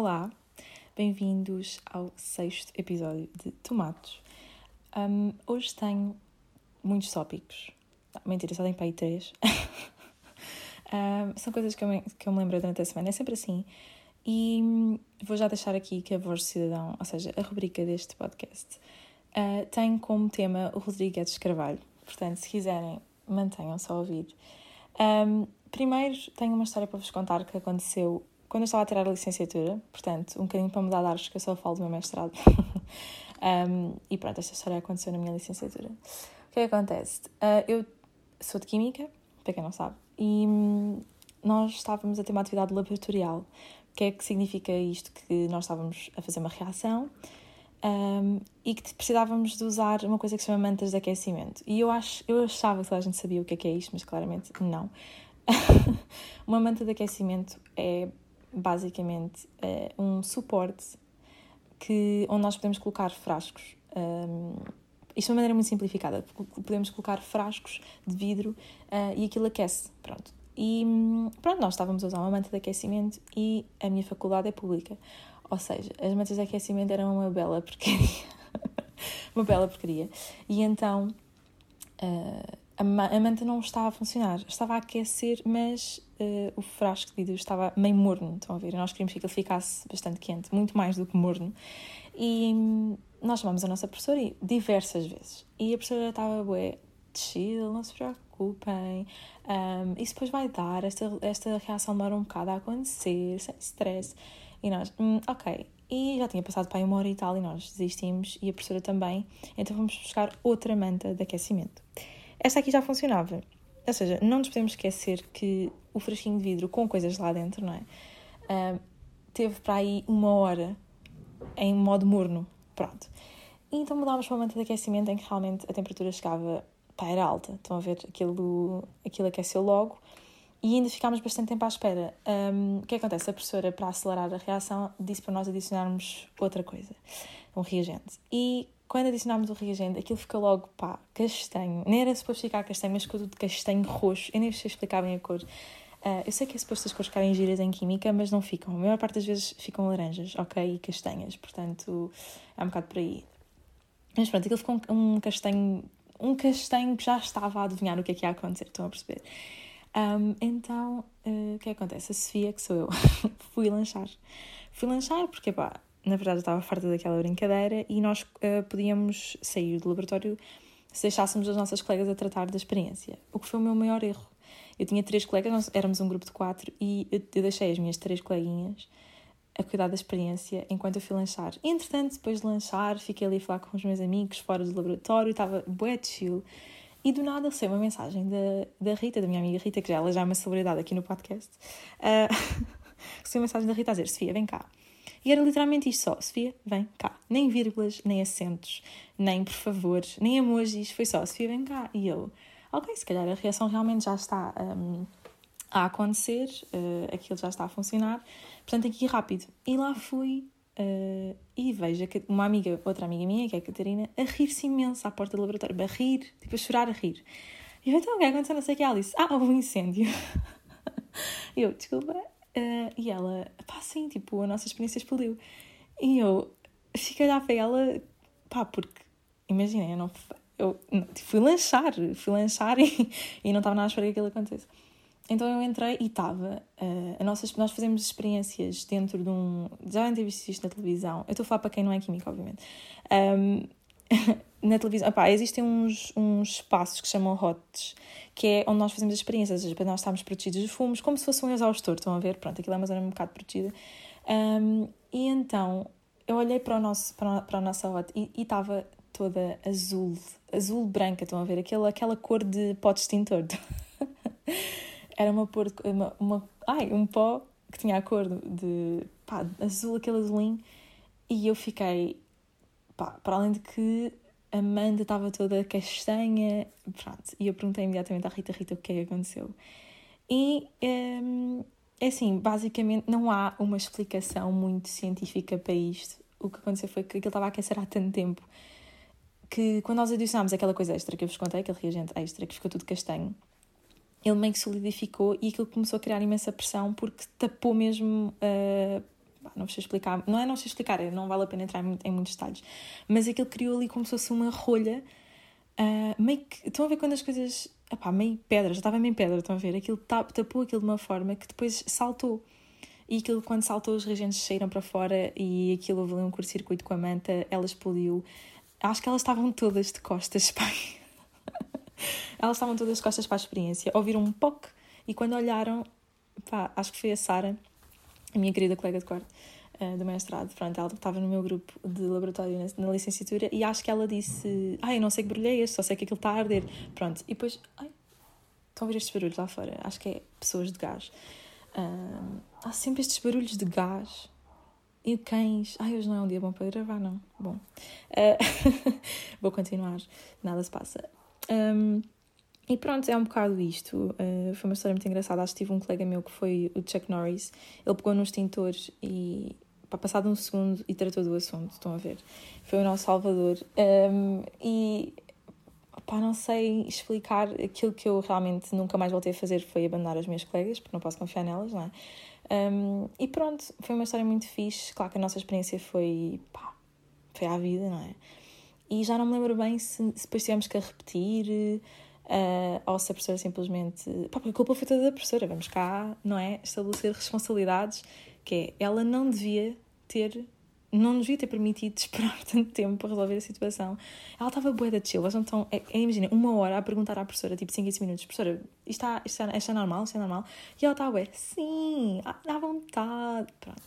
Olá, bem-vindos ao sexto episódio de Tomates. Um, hoje tenho muitos tópicos. Não, mentira, só tenho para aí três. um, são coisas que eu, me, que eu me lembro durante a semana, é sempre assim. E hum, vou já deixar aqui que a Voz do Cidadão, ou seja, a rubrica deste podcast, uh, tem como tema o Rodrigues Carvalho. Portanto, se quiserem, mantenham-se a ouvir. Um, primeiro, tenho uma história para vos contar que aconteceu quando eu estava a tirar a licenciatura, portanto, um bocadinho para mudar de ares, que eu só falo do meu mestrado. um, e pronto, esta história aconteceu na minha licenciatura. O que é que acontece? Uh, eu sou de Química, para quem não sabe, e hum, nós estávamos a ter uma atividade laboratorial. O que é que significa isto? Que nós estávamos a fazer uma reação um, e que precisávamos de usar uma coisa que se chama mantas de aquecimento. E eu, acho, eu achava que toda a gente sabia o que é, que é isto, mas claramente não. uma manta de aquecimento é basicamente é um suporte que, onde nós podemos colocar frascos. Um, isto de uma maneira muito simplificada. Podemos colocar frascos de vidro uh, e aquilo aquece. Pronto. E pronto, nós estávamos a usar uma manta de aquecimento e a minha faculdade é pública. Ou seja, as mantas de aquecimento eram uma bela porcaria. uma bela porcaria. E então uh, a manta não estava a funcionar. Estava a aquecer, mas uh, o frasco de vidro estava meio morno, estão a ver? Nós queríamos que ele ficasse bastante quente, muito mais do que morno. E hum, nós chamamos a nossa professora diversas vezes. E a professora estava, bué, chill, não se preocupem, um, isso depois vai dar, esta, esta reação demora um bocado a acontecer, sem stress. E nós, hum, ok. E já tinha passado para aí uma hora e tal e nós desistimos e a professora também, então vamos buscar outra manta de aquecimento. Esta aqui já funcionava. Ou seja, não nos podemos esquecer que o frasquinho de vidro com coisas lá dentro, não é? Uh, teve para aí uma hora em modo morno. Pronto. E então mudámos para uma manta de aquecimento em que realmente a temperatura chegava para era alta. Estão a ver? Aquilo, aquilo aqueceu logo e ainda ficámos bastante tempo à espera. Um, o que acontece? A professora, para acelerar a reação, disse para nós adicionarmos outra coisa, um reagente. E quando adicionámos o reagente, aquilo ficou logo, pá, castanho. Nem era suposto ficar castanho, mas ficou tudo castanho roxo. Eu nem sei explicar bem a cor. Uh, eu sei que é suposto as cores ficarem giras em química, mas não ficam. A maior parte das vezes ficam laranjas, ok? E castanhas. Portanto, é um bocado por aí. Mas pronto, aquilo ficou um, castanho... Um castanho que já estava a adivinhar o que é que ia acontecer, estão a perceber? Um, então, uh, o é que acontece? A Sofia, que sou eu, fui lanchar. Fui lanchar porque, pá, na verdade eu estava farta daquela brincadeira e nós uh, podíamos sair do laboratório se deixássemos as nossas colegas a tratar da experiência, o que foi o meu maior erro. Eu tinha três colegas, nós éramos um grupo de quatro e eu, deixei as minhas três coleguinhas a cuidar da experiência enquanto eu fui lanchar. Entretanto, depois de lanchar, fiquei ali a falar com os meus amigos fora do laboratório, estava bué de chill. E do nada recebi uma mensagem da, da Rita, da minha amiga Rita, que já, ela já é uma celebridade aqui no podcast. Uh, recebi uma mensagem da Rita a dizer: Sofia, vem cá e era literalmente isto só: Sofia, vem cá. Nem vírgulas, nem acentos, nem por favor, nem emojis. Foi só: Sofia, vem cá. E eu, ok, se calhar a reação realmente já está um, a acontecer, uh, aquilo já está a funcionar, portanto que ir rápido. E lá fui. Uh, e vejo uma amiga, outra amiga minha, que é a Catarina, a rir-se imenso à porta do laboratório, a rir, tipo a chorar, a rir. E eu, então, o que é aconteceu? Não sei o que. Ela disse: Ah, houve um incêndio. eu, desculpa, Uh, e ela, pá, sim, tipo, a nossa experiência explodiu. E eu fiquei olhar para ela, pá, porque, imaginem, eu não. Eu tipo, fui lanchar, fui lanchar e, e não estava nada a esperar que aquilo acontecesse. Então eu entrei e estava. Uh, a nós fazemos experiências dentro de um. Já devem visto isto na televisão. Eu estou a falar para quem não é químico, obviamente. Um, na televisão, opá, existem uns, uns espaços que chamam HOTs, que é onde nós fazemos as experiências, para nós estarmos protegidos dos fumos, como se fosse um exaustor, estão a ver? Pronto, aquilo é uma zona um bocado protegida. Um, e então, eu olhei para, o nosso, para, para a nossa HOT e estava toda azul, azul branca, estão a ver? Aquela, aquela cor de pó de extintor. Era uma, cor, uma, uma, ai, um pó que tinha a cor de, pá, azul, aquele azulinho, e eu fiquei, pá, para além de que a Amanda estava toda castanha, pronto. E eu perguntei imediatamente à Rita, Rita, o que é que aconteceu? E um, é assim, basicamente não há uma explicação muito científica para isto. O que aconteceu foi que aquilo estava a aquecer há tanto tempo que quando nós adicionámos aquela coisa extra que eu vos contei, aquele reagente extra que ficou tudo castanho, ele meio que solidificou e aquilo começou a criar imensa pressão porque tapou mesmo uh, não sei explicar, não é não sei explicar, é, não vale a pena entrar em, muitos detalhes, mas aquilo criou ali como se fosse uma rolha, uh, meio que, estão a ver quando as coisas, opá, meio pedra, já estava meio pedra, estão a ver, aquilo tapou aquilo de uma forma que depois saltou, e aquilo quando saltou os reagentes saíram para fora e aquilo houve um curto-circuito com a manta, ela explodiu, acho que elas estavam todas de costas, pai. elas estavam todas de costas para a experiência, ouviram um POC e quando olharam, pá, acho que foi a Sara, a minha querida colega de quarto uh, do mestrado, pronto, ela estava no meu grupo de laboratório na, na, licenciatura e acho que ela disse: Ai, eu não sei que barulho é este, só sei que aquilo está a arder. Pronto, e depois, ai, estão a ouvir estes barulhos lá fora? Acho que é pessoas de gás. Uh, há sempre estes barulhos de gás e cães. Ai, hoje não é um dia bom para gravar, não. Bom, uh, vou continuar, nada se passa. Um, e pronto, é um bocado isto. Uh, foi uma história muito engraçada. Acho que tive um colega meu que foi o Chuck Norris. Ele pegou no extintor e, para passado um segundo, e tratou do assunto. Estão a ver? Foi o nosso salvador. Um, e, pá, não sei explicar. Aquilo que eu realmente nunca mais voltei a fazer foi abandonar as minhas colegas, porque não posso confiar nelas, não é? Um, e pronto, foi uma história muito fixe. Claro que a nossa experiência foi, pá, foi à vida, não é? E já não me lembro bem se, se depois tivemos que repetir uh, ou se a professora simplesmente. Pá, a culpa foi toda da professora, vamos cá, não é? Estabelecer responsabilidades, que é, ela não devia ter. Não devia ter permitido esperar tanto tempo para resolver a situação. Ela estava boa da chill. Então, é, é, imagina, uma hora a perguntar à professora, tipo 5 15 minutos: Professora, isto, está, isto, está, isto é normal? Isto é normal? E ela está, ué, sim, à vontade. Pronto.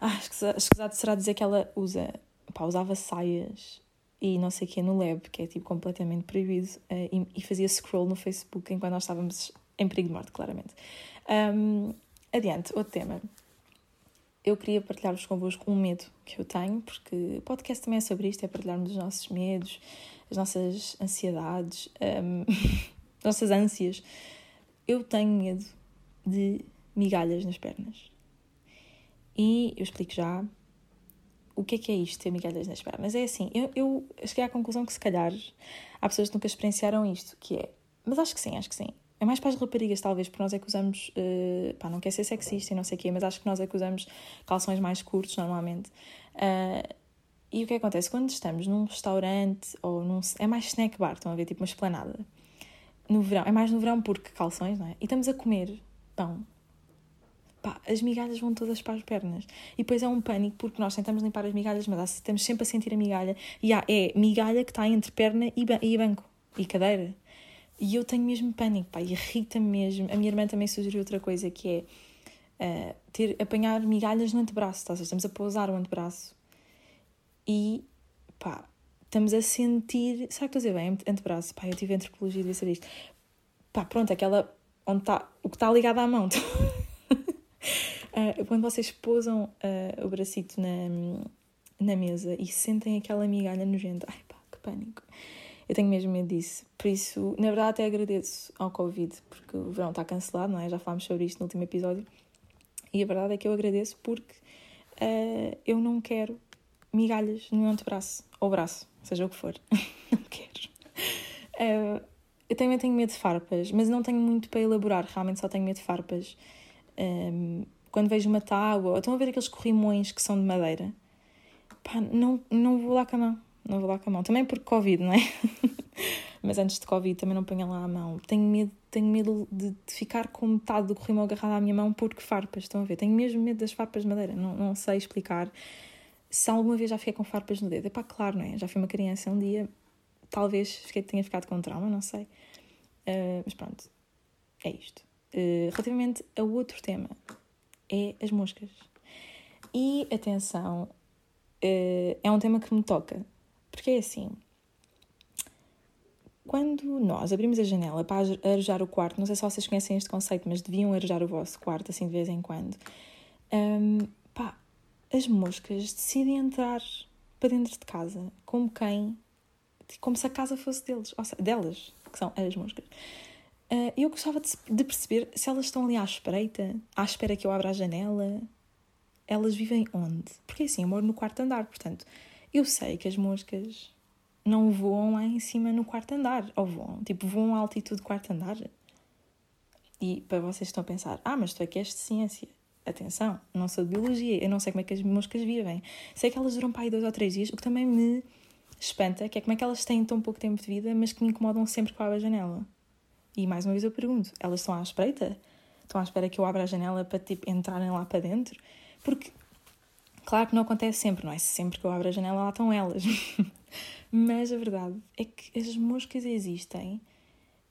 Ah, escusado será dizer que ela usa, pá, usava saias e não sei o que no lab, que é tipo completamente proibido, uh, e, e, fazia scroll no Facebook enquanto nós estávamos em perigo de morte, claramente. Um, adiante, outro tema. Eu queria partilhar-vos convosco um medo que eu tenho, porque o podcast também é sobre isto, é partilharmos os nossos medos, as nossas ansiedades, um, as nossas ânsias. Eu tenho medo de migalhas nas pernas. E eu explico já, o que é que é isto, ter migalhas nas pernas? É assim, eu, eu cheguei à conclusão que se calhar há pessoas que nunca experienciaram isto, que é, mas acho que sim, acho que sim. É mais para as raparigas, talvez, porque nós é que usamos, uh, pá, não quer ser sexista e não sei o quê, mas acho que nós é que usamos calções mais curtos normalmente. Uh, e o que acontece? Quando estamos num restaurante ou num. É mais snack bar, estão a ver, tipo uma esplanada. No verão, é mais no verão porque calções, não é? E estamos a comer pão pá, as migalhas vão todas para as pernas. E depois é um pânico porque nós tentamos limpar as migalhas, mas estamos sempre a sentir a migalha. E há, é migalha que está entre perna e, ba e banco e cadeira. E eu tenho mesmo pânico, pá, irrita-me mesmo. A minha irmã também sugeriu outra coisa que é uh, ter, apanhar migalhas no antebraço, tá? estamos a pousar o antebraço e pá, estamos a sentir. Será que estou a dizer bem? Antebraço, pá, eu tive antropologia devia saber isto. Pá, pronto, aquela. Onde está. O que está ligado à mão. Uh, quando vocês pousam uh, o bracito na, na mesa e sentem aquela migalha nojenta, ai pá, que pânico. Eu tenho mesmo medo disso. Por isso, na verdade, até agradeço ao Covid, porque o verão está cancelado, não é? Já falámos sobre isto no último episódio. E a verdade é que eu agradeço porque uh, eu não quero migalhas no meu antebraço, ou braço, seja o que for. não quero. Uh, eu também tenho medo de farpas, mas não tenho muito para elaborar, realmente só tenho medo de farpas. Um, quando vejo uma tábua, ou estão a ver aqueles corrimões que são de madeira, pá, não, não vou lá com a mão. Não vou lá com a mão. Também porque Covid, não é? Mas antes de Covid também não ponha lá a mão. Tenho medo, tenho medo de, de ficar com metade do corrimão agarrado à minha mão porque farpas, estão a ver? Tenho mesmo medo das farpas de madeira. Não, não sei explicar. Se alguma vez já fiquei com farpas no dedo, é pá, claro, não é? Já fui uma criança um dia, talvez fiquei, tenha ficado com trauma, não sei. Uh, mas pronto, é isto. Uh, relativamente a outro tema, é as moscas. E atenção, uh, é um tema que me toca, porque é assim. Quando nós abrimos a janela para arejar o quarto, não sei se vocês conhecem este conceito, mas deviam arejar o vosso quarto assim de vez em quando. Um, pá, as moscas decidem entrar para dentro de casa como quem, como se a casa fosse deles, ou seja, delas, que são as moscas. Uh, eu gostava de, de, perceber se elas estão ali à espreita, à espera que eu abra a janela. Elas vivem onde? Porque assim, eu moro no quarto andar, portanto, eu sei que as moscas não voam lá em cima no quarto andar, ou voam, tipo, voam à altitude do quarto andar. E para vocês estão a pensar, ah, mas tu é que és de ciência. atenção, não sou de biologia, eu não sei como é que as moscas vivem. Sei que elas duram para aí dois ou três dias, o que também me espanta, que é como é que elas têm tão pouco tempo de vida, mas que me incomodam sempre que eu abro a janela. E mais uma vez eu pergunto, elas estão à espreita? Estão à espera que eu abra a janela para tipo, entrarem lá para dentro? Porque, claro que não acontece sempre, não é? Sempre que eu abro a janela lá estão elas. mas a verdade é que as moscas existem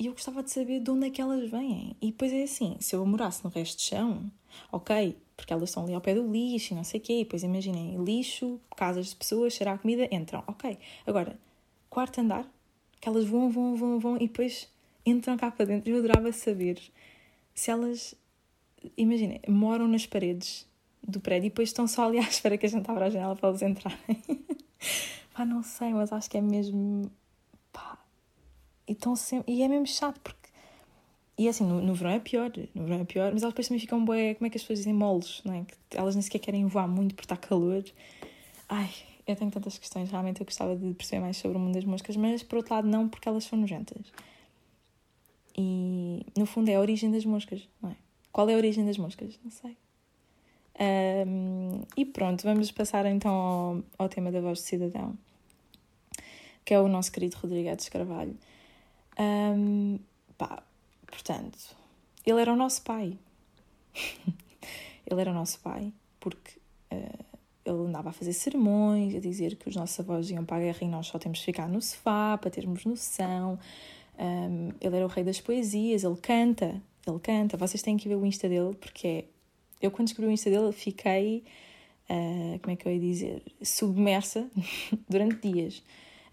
e eu gostava de saber de onde é que elas vêm. E depois é assim, se eu morasse no resto de chão, ok, porque elas estão ali ao pé do lixo e não sei o quê, depois imaginem, lixo, casas de pessoas, cheirar a comida, entram, ok. Agora, quarto andar, que elas vão, vão, vão, vão, e depois entram cá para dentro. Eu adorava saber se elas, imaginem, moram nas paredes do prédio e depois estão só ali à espera que a gente abra a janela para elas entrarem. Pá, não sei, mas acho que é mesmo e, estão sempre, e é mesmo chato, porque. E assim, no, no verão é pior, no verão é pior, mas elas depois também ficam bué, como é que as pessoas dizem, moles, não é? Que elas nem sequer querem voar muito porque está calor. Ai, eu tenho tantas questões, realmente eu gostava de perceber mais sobre o mundo das moscas, mas por outro lado não, porque elas são nojentas. E no fundo é a origem das moscas, não é? Qual é a origem das moscas? Não sei. Um, e pronto, vamos passar então ao, ao tema da voz de cidadão, que é o nosso querido Rodrigues Carvalho. Um, pá, portanto, ele era o nosso pai. ele era o nosso pai, porque uh, ele andava a fazer sermões, a dizer que os nossos avós iam para a guerra e nós só temos de ficar no sofá para termos noção. Um, ele era o rei das poesias, ele canta, ele canta. Vocês têm que ver o Insta dele, porque é. Eu, quando descobri o Insta dele, fiquei. Uh, como é que eu ia dizer? Submersa durante dias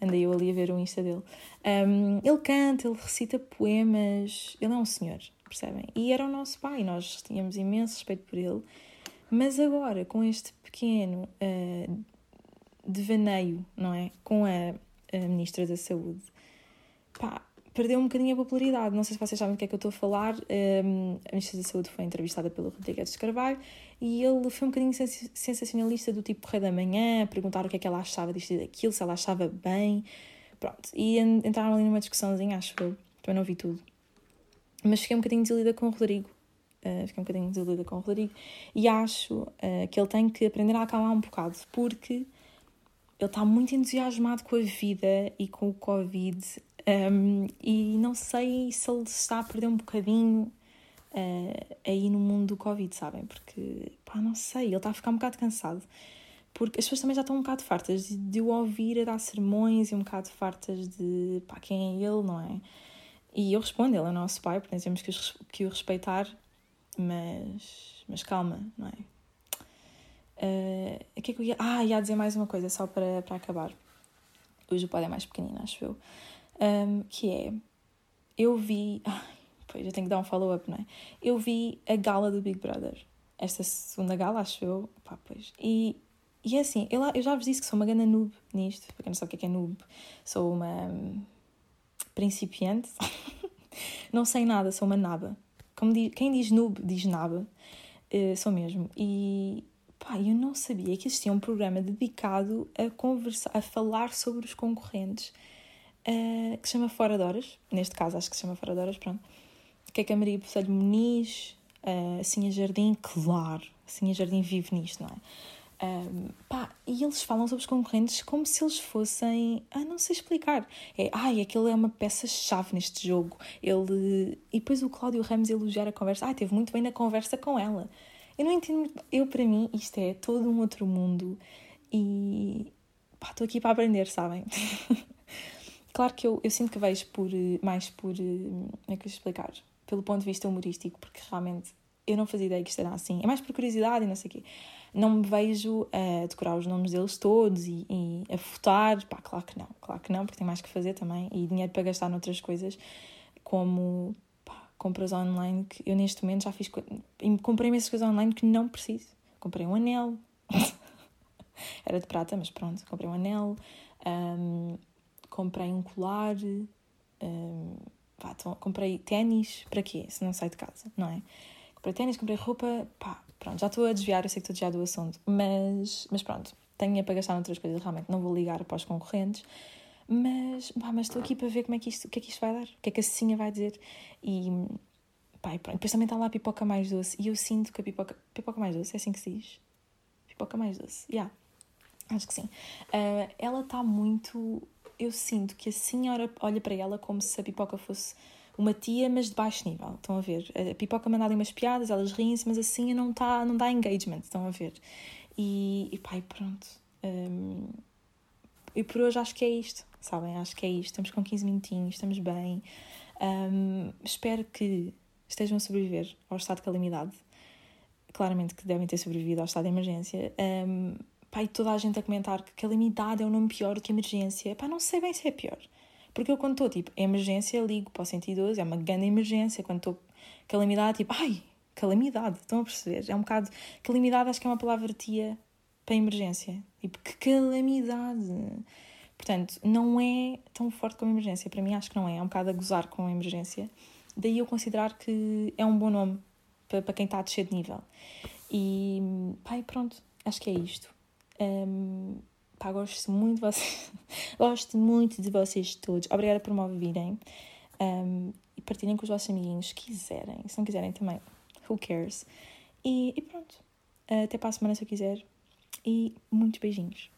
andei eu ali a ver o Insta dele. Um, ele canta, ele recita poemas, ele é um senhor, percebem? E era o nosso pai, nós tínhamos imenso respeito por ele, mas agora com este pequeno uh, devaneio, não é? Com a, a Ministra da Saúde, pá, perdeu um bocadinho a popularidade. Não sei se vocês sabem do que é que eu estou a falar. Um, a Ministra da Saúde foi entrevistada pelo Rodrigues de Carvalho e ele foi um bocadinho sensacionalista do tipo Correio da Manhã, perguntar o que é que ela achava disto e daquilo, se ela achava bem. Pronto. E entraram ali numa discussãozinha, acho eu. Também não vi tudo. Mas fiquei um bocadinho desilida com o Rodrigo. Uh, fiquei um bocadinho desilida com o Rodrigo. E acho uh, que ele tem que aprender a acalmar um bocado, porque ele está muito entusiasmado com a vida e com o Covid um, e não sei se ele está a perder um bocadinho uh, aí no mundo do Covid, sabem? Porque, pá, não sei, ele está a ficar um bocado cansado. Porque as pessoas também já estão um bocado fartas de, de o ouvir a dar sermões e um bocado fartas de, pá, quem é ele, não é? E eu respondo, ele é nosso pai, portanto temos que, que o respeitar, mas, mas calma, não é? Uh, o que é que eu ia... Ah, ia dizer mais uma coisa, só para, para acabar. Hoje o pai é mais pequenino, acho eu um, que é, eu vi, pois eu tenho que dar um follow-up, não é? Eu vi a gala do Big Brother, esta segunda gala, acho eu, pá, pois, e, e é assim, eu, eu já vos disse que sou uma grande noob nisto, para quem não sabe o que é, que é noob, sou uma um, principiante, não sei nada, sou uma naba, como diz, quem diz noob diz naba, uh, sou mesmo, e pá, eu não sabia que existia um programa dedicado a conversar, a falar sobre os concorrentes, uh, que se chama Fora de Horas, neste caso acho que se chama Fora de Horas, pronto, que é que a Maria Bocelho Muniz, uh, Jardim, claro, assim a Jardim vive nisto, não é? Um, pá, e eles falam sobre os concorrentes como se eles fossem. Ah, não sei explicar. É, ai, aquele é uma peça-chave neste jogo. Ele. E depois o Cláudio Ramos elogiar a conversa. Ai, teve muito bem na conversa com ela. Eu não entendo. Eu, para mim, isto é todo um outro mundo. E. pá, estou aqui para aprender, sabem? Claro que eu, eu sinto que vejo por, eh, mais por. Eh, como é que eu explicar? Pelo ponto de vista humorístico, porque realmente eu não fazia ideia que isto era assim. É mais por curiosidade e não sei o quê. Não me vejo a decorar os nomes deles todos e, e a votar. Pá, claro que não. Claro que não, porque tem mais que fazer também. E dinheiro para gastar noutras coisas, como pá, compras online, que eu neste momento já fiz. Comprei imensas coisas online que não preciso. Comprei um anel. era de prata, mas pronto. Comprei um anel. Um, comprei um colar, um, pá, então, comprei ténis, para quê? Se não sai de casa, não é? Comprei ténis, comprei roupa, pá, pronto, já estou a desviar, eu sei que estou a desviar do assunto, mas, mas pronto, tenho para gastar noutras coisas, realmente não vou ligar para os concorrentes, mas, pá, mas estou aqui para ver como é que isto, o que é que isto vai dar, o que é que a Cecinha vai dizer, e pai, pronto. Depois também está lá a pipoca mais doce. E eu sinto que a pipoca. Pipoca mais doce, é assim que se diz? Pipoca mais doce, já. Yeah. Acho que sim. Uh, ela está muito. Eu sinto que a senhora olha para ela como se a pipoca fosse uma tia, mas de baixo nível. Estão a ver? A pipoca manda ali umas piadas, elas riem-se, mas assim não, tá, não dá engagement. Estão a ver? E, e pai, pronto. Um, e por hoje acho que é isto, sabem? Acho que é isto. Estamos com 15 minutinhos, estamos bem. Um, espero que estejam a sobreviver ao estado de calamidade. Claramente que devem ter sobrevivido ao estado de emergência. Um, pai, toda a gente a comentar que calamidade é um nome pior do que emergência. Pá, não sei bem se é pior. Porque eu, quando estou, tipo, emergência, ligo para o 112, é uma grande emergência. Quando estou calamidade, tipo, ai, calamidade, estão a perceber? É um bocado. Calamidade acho que é uma palavra tia para emergência. Tipo, que calamidade! Portanto, não é tão forte como emergência. Para mim, acho que não é. É um bocado a gozar com a emergência. Daí eu considerar que é um bom nome para, para quem está a descer de nível. E, pai, pronto, acho que é isto. Um, pá, gosto muito de vocês. gosto muito de vocês todos. Obrigada por me ouvirem. Um, e partilhem com os vossos amiguinhos, se quiserem. Se não quiserem também, who cares? E, e pronto. Até para a semana se eu quiser. E muitos beijinhos.